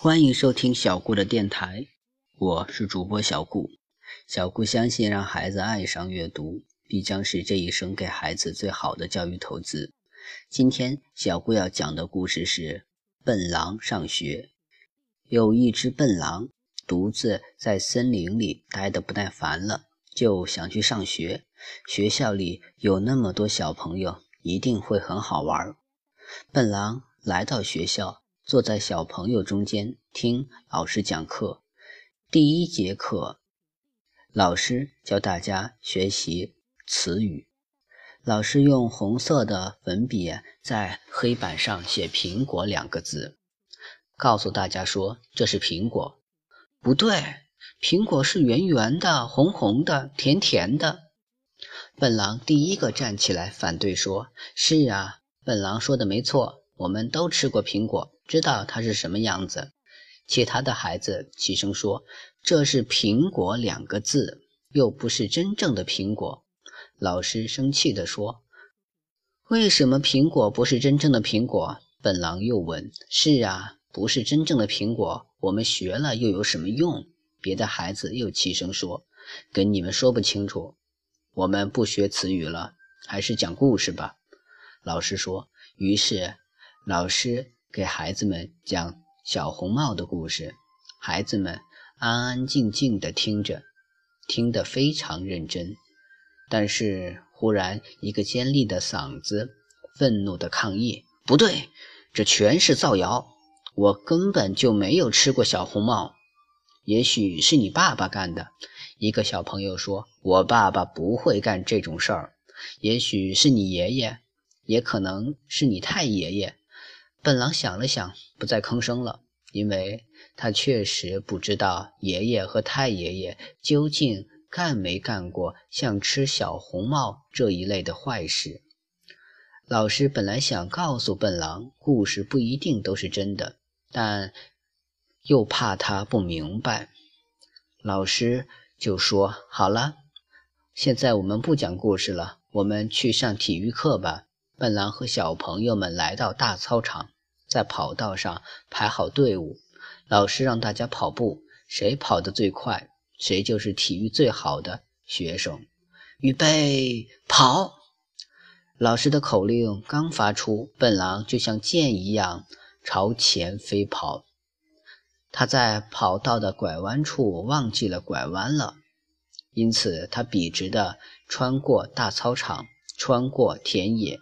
欢迎收听小顾的电台，我是主播小顾。小顾相信，让孩子爱上阅读，必将是这一生给孩子最好的教育投资。今天，小顾要讲的故事是《笨狼上学》。有一只笨狼，独自在森林里待得不耐烦了，就想去上学。学校里有那么多小朋友，一定会很好玩。笨狼来到学校。坐在小朋友中间听老师讲课。第一节课，老师教大家学习词语。老师用红色的粉笔在黑板上写“苹果”两个字，告诉大家说：“这是苹果。”不对，苹果是圆圆的、红红的、甜甜的。笨狼第一个站起来反对说：“是啊，笨狼说的没错，我们都吃过苹果。”知道它是什么样子，其他的孩子齐声说：“这是苹果两个字，又不是真正的苹果。”老师生气地说：“为什么苹果不是真正的苹果？”笨狼又问：“是啊，不是真正的苹果，我们学了又有什么用？”别的孩子又齐声说：“跟你们说不清楚，我们不学词语了，还是讲故事吧。”老师说。于是，老师。给孩子们讲小红帽的故事，孩子们安安静静地听着，听得非常认真。但是忽然，一个尖利的嗓子愤怒地抗议：“不对，这全是造谣！我根本就没有吃过小红帽。也许是你爸爸干的。”一个小朋友说：“我爸爸不会干这种事儿。”也许是你爷爷，也可能是你太爷爷。笨狼想了想，不再吭声了，因为他确实不知道爷爷和太爷爷究竟干没干过像吃小红帽这一类的坏事。老师本来想告诉笨狼，故事不一定都是真的，但又怕他不明白，老师就说：“好了，现在我们不讲故事了，我们去上体育课吧。”笨狼和小朋友们来到大操场，在跑道上排好队伍。老师让大家跑步，谁跑得最快，谁就是体育最好的学生。预备，跑！老师的口令刚发出，笨狼就像箭一样朝前飞跑。他在跑道的拐弯处忘记了拐弯了，因此他笔直地穿过大操场，穿过田野。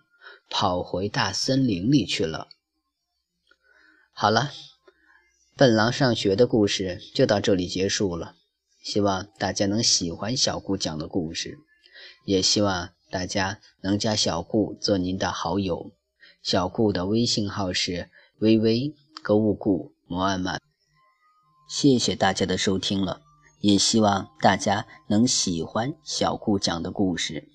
跑回大森林里去了。好了，笨狼上学的故事就到这里结束了。希望大家能喜欢小顾讲的故事，也希望大家能加小顾做您的好友。小顾的微信号是微微购物顾摩安曼。谢谢大家的收听了，也希望大家能喜欢小顾讲的故事。